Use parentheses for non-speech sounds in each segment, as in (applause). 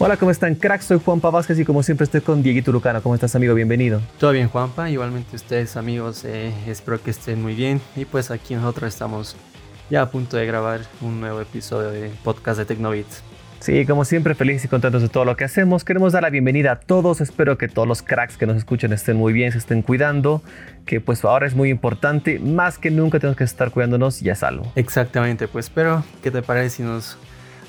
Hola, ¿cómo están, cracks? Soy Juanpa Vázquez y como siempre estoy con Dieguito Lucano. ¿Cómo estás, amigo? Bienvenido. Todo bien, Juanpa. Igualmente ustedes, amigos, eh, espero que estén muy bien. Y pues aquí nosotros estamos ya a punto de grabar un nuevo episodio de podcast de Tecnobits. Sí, como siempre, felices y contentos de todo lo que hacemos. Queremos dar la bienvenida a todos. Espero que todos los cracks que nos escuchen estén muy bien, se estén cuidando. Que pues ahora es muy importante. Más que nunca tenemos que estar cuidándonos y a salvo. Exactamente, pues pero ¿qué te parece si nos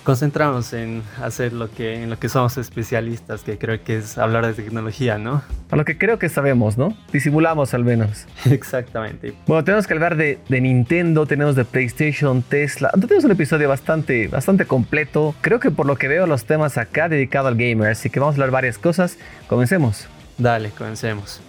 concentramos en hacer lo que, en lo que somos especialistas, que creo que es hablar de tecnología, ¿no? A lo que creo que sabemos, ¿no? Disimulamos al menos. (laughs) Exactamente. Bueno, tenemos que hablar de, de, Nintendo, tenemos de PlayStation, Tesla. Tenemos un episodio bastante, bastante completo. Creo que por lo que veo los temas acá dedicado al gamer, así que vamos a hablar varias cosas. Comencemos. Dale, comencemos.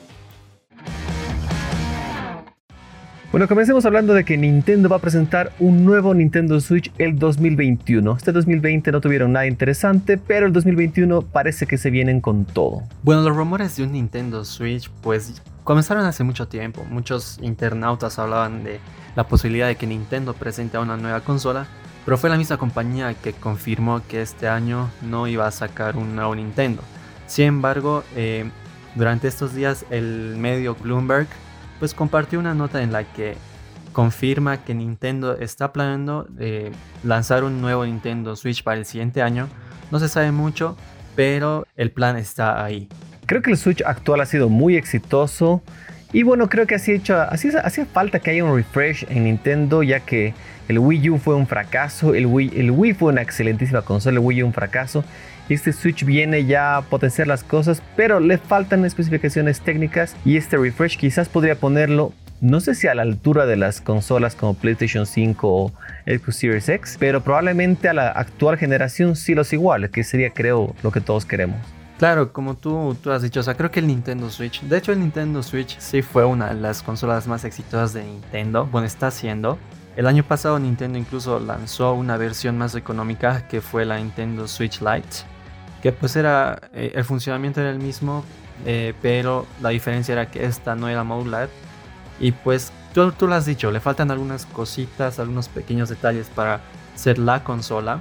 Bueno, comencemos hablando de que Nintendo va a presentar un nuevo Nintendo Switch el 2021. Este 2020 no tuvieron nada interesante, pero el 2021 parece que se vienen con todo. Bueno, los rumores de un Nintendo Switch pues comenzaron hace mucho tiempo. Muchos internautas hablaban de la posibilidad de que Nintendo presente una nueva consola, pero fue la misma compañía que confirmó que este año no iba a sacar un nuevo Nintendo. Sin embargo, eh, durante estos días el medio Bloomberg pues compartió una nota en la que confirma que Nintendo está planeando eh, lanzar un nuevo Nintendo Switch para el siguiente año. No se sabe mucho, pero el plan está ahí. Creo que el Switch actual ha sido muy exitoso. Y bueno, creo que hacía falta que haya un refresh en Nintendo, ya que el Wii U fue un fracaso, el Wii, el Wii fue una excelentísima consola, el Wii U un fracaso. Este Switch viene ya a potenciar las cosas, pero le faltan especificaciones técnicas y este refresh quizás podría ponerlo no sé si a la altura de las consolas como PlayStation 5 o Xbox Series X, pero probablemente a la actual generación sí los iguales, que sería creo lo que todos queremos. Claro, como tú, tú has dicho, o sea, creo que el Nintendo Switch, de hecho el Nintendo Switch sí fue una de las consolas más exitosas de Nintendo, bueno, está haciendo. El año pasado Nintendo incluso lanzó una versión más económica que fue la Nintendo Switch Lite que pues era, eh, el funcionamiento era el mismo, eh, pero la diferencia era que esta no era modular. Y pues tú, tú lo has dicho, le faltan algunas cositas, algunos pequeños detalles para ser la consola,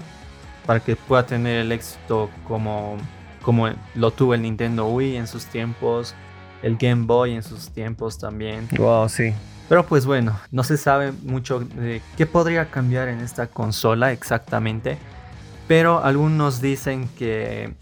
para que pueda tener el éxito como, como lo tuvo el Nintendo Wii en sus tiempos, el Game Boy en sus tiempos también. Wow, sí. Pero pues bueno, no se sabe mucho de qué podría cambiar en esta consola exactamente. Pero algunos dicen que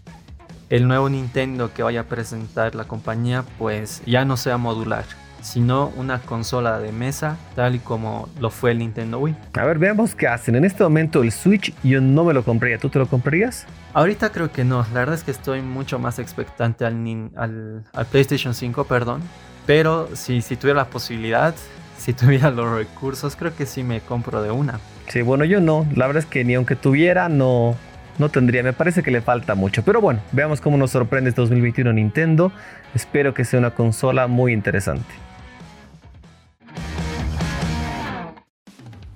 el nuevo Nintendo que vaya a presentar la compañía pues ya no sea modular, sino una consola de mesa tal y como lo fue el Nintendo Wii. A ver, veamos qué hacen. En este momento el Switch yo no me lo compraría. ¿Tú te lo comprarías? Ahorita creo que no. La verdad es que estoy mucho más expectante al, al, al PlayStation 5, perdón. Pero si, si tuviera la posibilidad, si tuviera los recursos, creo que sí me compro de una. Sí, bueno, yo no. La verdad es que ni aunque tuviera, no, no tendría. Me parece que le falta mucho. Pero bueno, veamos cómo nos sorprende este 2021 Nintendo. Espero que sea una consola muy interesante.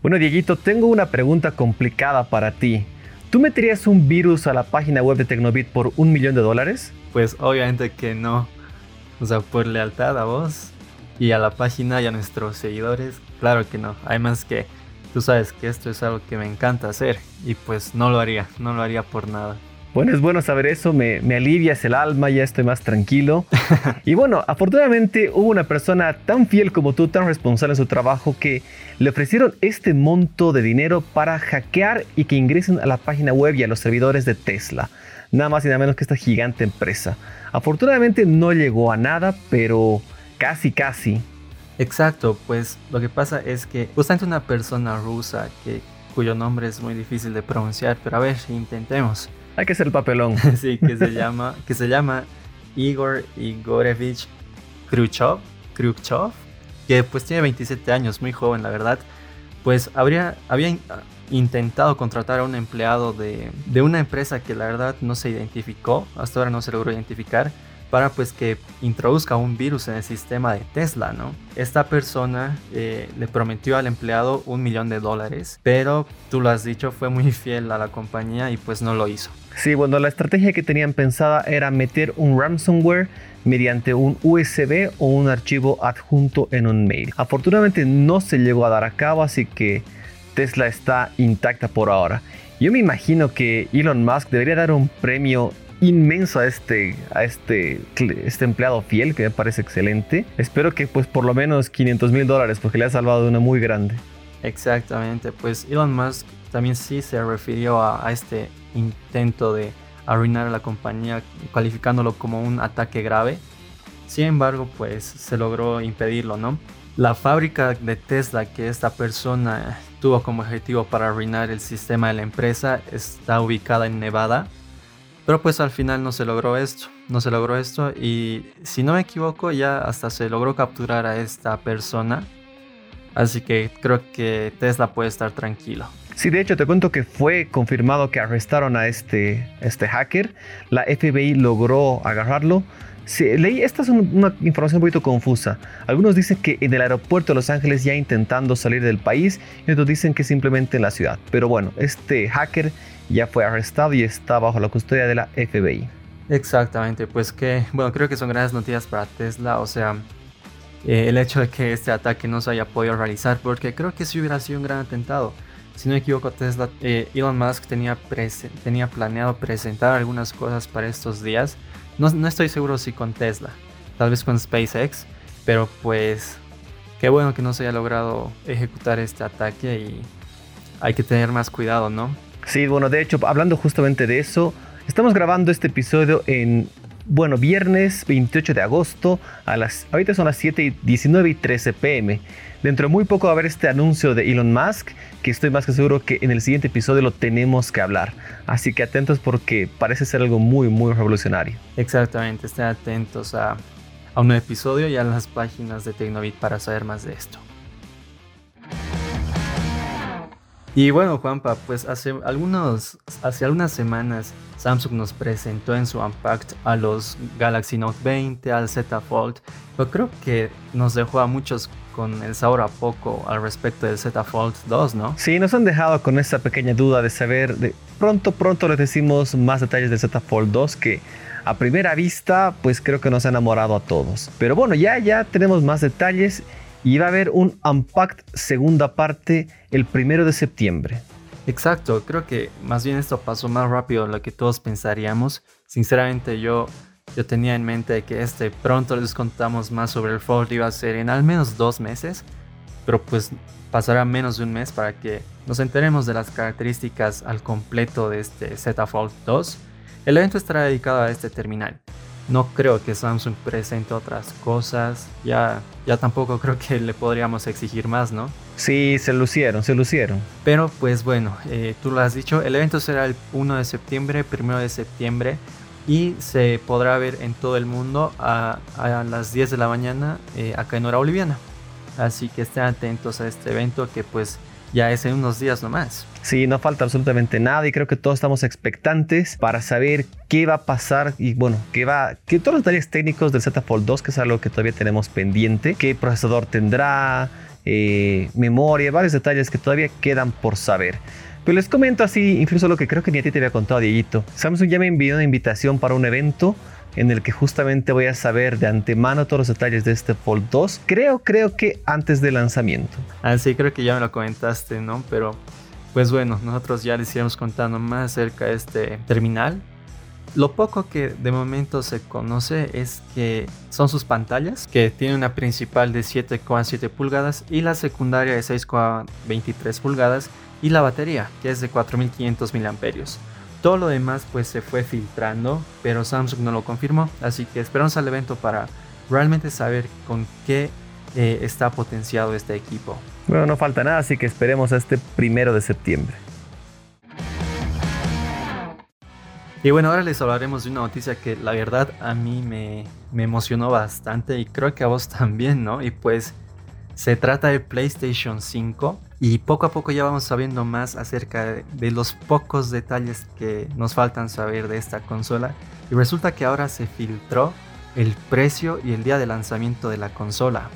Bueno, Dieguito, tengo una pregunta complicada para ti. ¿Tú meterías un virus a la página web de Tecnobit por un millón de dólares? Pues obviamente que no. O sea, por lealtad a vos y a la página y a nuestros seguidores, claro que no. Además que tú sabes que esto es algo que me encanta hacer y pues no lo haría, no lo haría por nada. Bueno, es bueno saber eso, me, me alivias el alma, ya estoy más tranquilo. (laughs) y bueno, afortunadamente hubo una persona tan fiel como tú, tan responsable en su trabajo, que le ofrecieron este monto de dinero para hackear y que ingresen a la página web y a los servidores de Tesla. Nada más y nada menos que esta gigante empresa. Afortunadamente no llegó a nada, pero casi, casi. Exacto, pues lo que pasa es que justamente una persona rusa que, cuyo nombre es muy difícil de pronunciar, pero a ver, intentemos. Hay que ser el papelón. (laughs) sí, que se llama, que se llama Igor Igorevich Khrushchev, Khrushchev, que pues tiene 27 años, muy joven la verdad, pues habría, había intentado contratar a un empleado de, de una empresa que la verdad no se identificó, hasta ahora no se logró identificar, para pues que introduzca un virus en el sistema de Tesla, ¿no? Esta persona eh, le prometió al empleado un millón de dólares, pero tú lo has dicho, fue muy fiel a la compañía y pues no lo hizo. Sí, bueno, la estrategia que tenían pensada era meter un ransomware mediante un USB o un archivo adjunto en un mail. Afortunadamente no se llegó a dar a cabo, así que Tesla está intacta por ahora. Yo me imagino que Elon Musk debería dar un premio inmenso a este, a este, este empleado fiel que me parece excelente. Espero que pues por lo menos 500 mil dólares porque le ha salvado de una muy grande. Exactamente, pues Elon Musk también sí se refirió a, a este intento de arruinar a la compañía calificándolo como un ataque grave. Sin embargo, pues se logró impedirlo, ¿no? La fábrica de Tesla que esta persona tuvo como objetivo para arruinar el sistema de la empresa está ubicada en Nevada. Pero pues al final no se logró esto, no se logró esto y si no me equivoco ya hasta se logró capturar a esta persona. Así que creo que Tesla puede estar tranquilo. Sí, de hecho te cuento que fue confirmado que arrestaron a este, este hacker. La FBI logró agarrarlo leí, esta es una información un poquito confusa. Algunos dicen que en el aeropuerto de Los Ángeles ya intentando salir del país y otros dicen que simplemente en la ciudad. Pero bueno, este hacker ya fue arrestado y está bajo la custodia de la FBI. Exactamente, pues que, bueno, creo que son grandes noticias para Tesla, o sea, eh, el hecho de que este ataque no se haya podido realizar, porque creo que sí hubiera sido un gran atentado. Si no me equivoco, Tesla, eh, Elon Musk tenía, tenía planeado presentar algunas cosas para estos días no, estoy seguro si con Tesla, tal vez con SpaceX, pero pues qué bueno que no se haya logrado ejecutar este ataque y hay que tener más cuidado, ¿no? Sí, bueno, de hecho, hablando justamente de eso, estamos grabando este episodio en bueno, viernes 28 de agosto, a las, ahorita son las 7 y 19 y 13 pm. Dentro de muy poco va a haber este anuncio de Elon Musk, que estoy más que seguro que en el siguiente episodio lo tenemos que hablar. Así que atentos porque parece ser algo muy, muy revolucionario. Exactamente, estén atentos a, a un episodio y a las páginas de Tecnobit para saber más de esto. Y bueno, Juanpa, pues hace, algunos, hace algunas semanas Samsung nos presentó en su Unpacked a los Galaxy Note 20, al Z Fold, pero creo que nos dejó a muchos con el sabor a poco al respecto del Z Fold 2, ¿no? Sí, nos han dejado con esa pequeña duda de saber, de pronto, pronto les decimos más detalles del Z Fold 2 que a primera vista, pues creo que nos ha enamorado a todos. Pero bueno, ya, ya tenemos más detalles y va a haber un Unpacked segunda parte el primero de septiembre. Exacto, creo que más bien esto pasó más rápido de lo que todos pensaríamos. Sinceramente yo, yo tenía en mente que este pronto les contamos más sobre el Fold iba a ser en al menos dos meses, pero pues pasará menos de un mes para que nos enteremos de las características al completo de este Z Fold 2. El evento estará dedicado a este terminal no creo que Samsung presente otras cosas. Ya, ya tampoco creo que le podríamos exigir más, ¿no? Sí, se lucieron, se lucieron. Pero pues bueno, eh, tú lo has dicho, el evento será el 1 de septiembre, 1 de septiembre y se podrá ver en todo el mundo a, las 10 de la mañana eh, acá en hora boliviana. Así que estén atentos a este evento que pues ya es en unos días nomás. Sí, no falta absolutamente nada y creo que todos estamos expectantes para saber qué va a pasar y bueno, qué va, que todos los detalles técnicos del Z Fold 2, que es algo que todavía tenemos pendiente, qué procesador tendrá, eh, memoria, varios detalles que todavía quedan por saber. Pero les comento así, incluso lo que creo que ni a ti te había contado, Dieguito. Samsung ya me envió una invitación para un evento en el que justamente voy a saber de antemano todos los detalles de este Fold 2. Creo, creo que antes del lanzamiento. Ah, sí, creo que ya me lo comentaste, ¿no? Pero pues bueno, nosotros ya les iremos contando más acerca de este terminal. Lo poco que de momento se conoce es que son sus pantallas, que tiene una principal de 7,7 pulgadas y la secundaria de 6,23 pulgadas y la batería, que es de 4500 miliamperios. Todo lo demás pues se fue filtrando, pero Samsung no lo confirmó, así que esperamos al evento para realmente saber con qué eh, está potenciado este equipo. Bueno, no falta nada, así que esperemos a este primero de septiembre. Y bueno, ahora les hablaremos de una noticia que la verdad a mí me, me emocionó bastante y creo que a vos también, ¿no? Y pues se trata de PlayStation 5 y poco a poco ya vamos sabiendo más acerca de, los pocos detalles que nos faltan saber de esta consola. Y resulta que ahora se filtró el precio y el día de lanzamiento de la consola.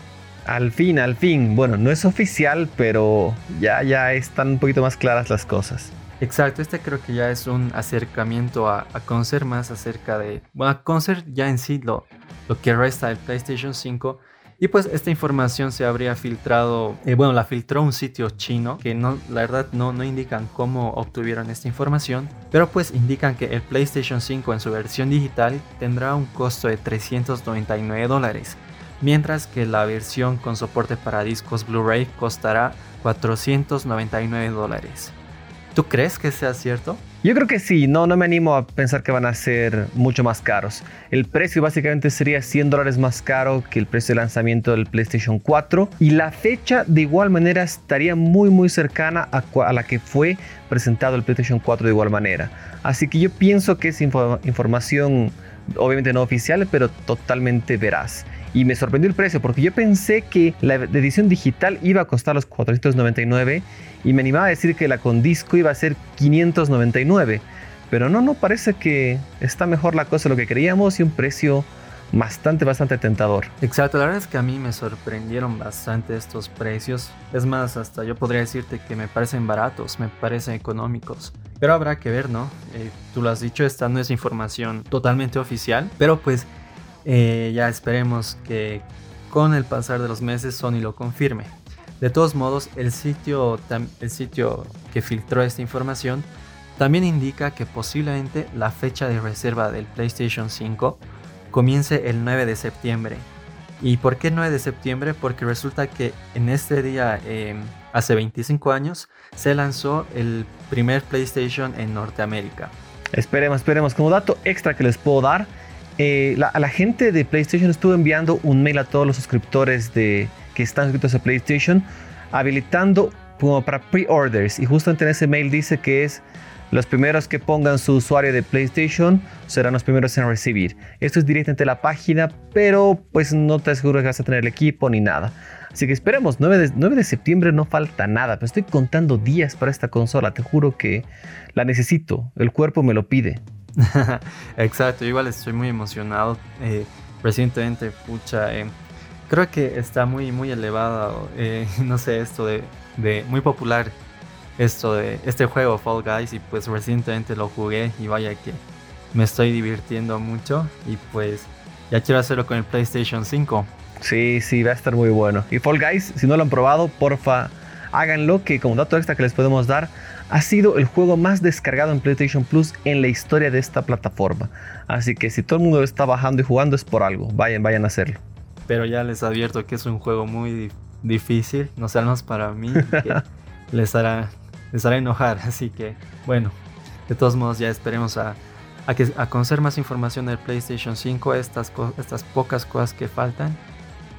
Al fin, al fin. Bueno, no es oficial, pero ya, ya están un poquito más claras las cosas. Exacto, este creo que ya es un acercamiento a, conocer más acerca de... Bueno, a conocer ya en sí lo, lo que resta del PlayStation 5 Y pues esta información se habría filtrado, eh, bueno, la filtró un sitio chino que no, la verdad no, no indican cómo obtuvieron esta información, pero pues indican que el PlayStation 5 en su versión digital tendrá un costo de 399 dólares, mientras que la versión con soporte para discos Blu-ray costará 499 dólares. ¿Tú crees que sea cierto? Yo creo que sí, no, no me animo a pensar que van a ser mucho más caros. El precio básicamente sería 100 dólares más caro que el precio de lanzamiento del PlayStation 4 y la fecha de igual manera estaría muy muy cercana a, la que fue presentado el PlayStation 4 de igual manera. Así que yo pienso que es información obviamente no oficial, pero totalmente veraz y me sorprendió el precio porque yo pensé que la edición digital iba a costar los 499 y me animaba a decir que la con disco iba a ser 599. Pero no, no, parece que está mejor la cosa de lo que creíamos y un precio bastante, bastante tentador. Exacto, la verdad es que a mí me sorprendieron bastante estos precios. Es más, hasta yo podría decirte que me parecen baratos, me parecen económicos. Pero habrá que ver, ¿no? Eh, tú lo has dicho, esta no es información totalmente oficial, pero pues eh, ya esperemos que con el pasar de los meses Sony lo confirme. De todos modos, el sitio, el sitio que filtró esta información también indica que posiblemente la fecha de reserva del PlayStation 5 comience el 9 de septiembre. ¿Y por qué 9 de septiembre? Porque resulta que en este día, em, hace 25 años, se lanzó el primer PlayStation en Norteamérica. Esperemos, esperemos. Como dato extra que les puedo dar, eh, la, a la gente de PlayStation estuvo enviando un mail a todos los suscriptores de, que están suscritos a PlayStation, habilitando como para pre-orders. Y justamente en ese mail dice que es los primeros que pongan su usuario de PlayStation serán los primeros en recibir. Esto es directamente la página, pero pues no te aseguro que vas a tener el equipo ni nada. Así que esperemos, 9 de, 9 de septiembre no falta nada, pero estoy contando días para esta consola, te juro que la necesito, el cuerpo me lo pide. (laughs) Exacto, igual estoy muy emocionado. Eh, recientemente, pucha, eh, creo que está muy, muy elevado, eh, (laughs) no sé, esto de, muy popular, esto de este juego Fall Guys, y pues recientemente lo jugué y vaya que me estoy divirtiendo mucho y pues ya quiero hacerlo con el PlayStation 5. Sí, sí, va a estar muy bueno. Y Fall Guys, si no lo han probado, porfa, háganlo, que como dato extra que les podemos dar, ha sido el juego más descargado en PlayStation Plus en la historia de esta plataforma. Así que si todo el mundo está bajando y jugando es por algo. Vayan, vayan a hacerlo. Pero ya les advierto que es un juego muy difícil, no sea más para mí, (laughs) les hará, les hará enojar. (laughs) Así que, bueno, de todos modos ya esperemos a, a conocer más información del PlayStation 5, estas, estas pocas cosas que faltan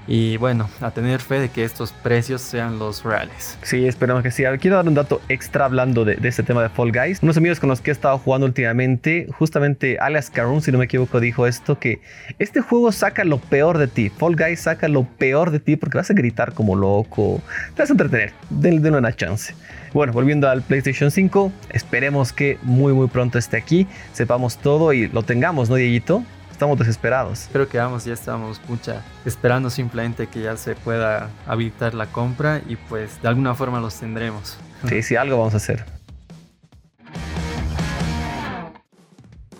y bueno, a tener fe de que estos precios sean los reales. Sí, esperamos que sí. Quiero dar un dato extra hablando de, este tema de Fall Guys. Unos amigos con los que he estado jugando últimamente, justamente Alias Caroon, si no me equivoco, dijo esto, que este juego saca lo peor de ti. Fall Guys saca lo peor de ti porque vas a gritar como loco. Te vas a entretener. Denle, una chance. Bueno, volviendo al PlayStation 5, esperemos que muy muy pronto esté aquí, sepamos todo y lo tengamos, ¿no, Dieguito? Estamos desesperados. Creo que vamos, ya estamos mucha esperando simplemente que ya se pueda habilitar la compra y pues de alguna forma los tendremos. Sí, sí, algo vamos a hacer.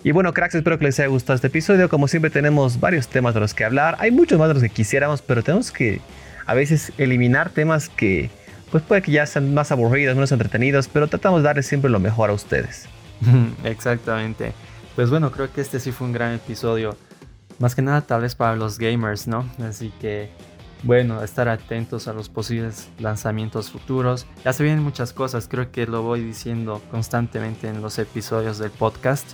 Y bueno, cracks, espero que les haya gustado este episodio. Como siempre tenemos varios temas de los que hablar. Hay muchos más de los que quisiéramos, pero tenemos que a veces eliminar temas que pues puede que ya sean más aburridos, menos entretenidos, pero tratamos de darles siempre lo mejor a ustedes. (laughs) Exactamente. Pues bueno, creo que este sí fue un gran episodio. Más que nada tal vez para los gamers, ¿no? Así que bueno, estar atentos a los posibles lanzamientos futuros. Ya se vienen muchas cosas, creo que lo voy diciendo constantemente en los episodios del podcast.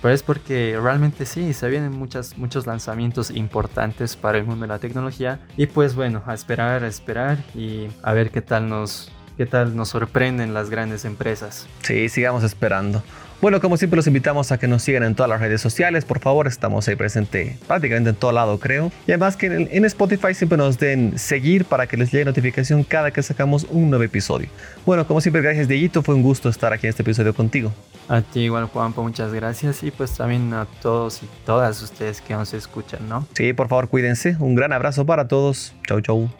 Pero es porque realmente sí, se vienen muchas, muchos lanzamientos importantes para el mundo de la tecnología. Y pues bueno, a esperar, a esperar y a ver qué tal nos, qué tal nos sorprenden las grandes empresas. Sí, sigamos esperando. Bueno, como siempre los invitamos a que nos sigan en todas las redes sociales, por favor, estamos ahí presente prácticamente en todo lado, creo. Y además que en, Spotify siempre nos den seguir para que les llegue notificación cada que sacamos un nuevo episodio. Bueno, como siempre, gracias Dieguito, fue un gusto estar aquí en este episodio contigo. A ti igual, Juanpo, muchas gracias y pues también a todos y todas ustedes que nos escuchan, ¿no? Sí, por favor, cuídense. Un gran abrazo para todos. Chau, chau.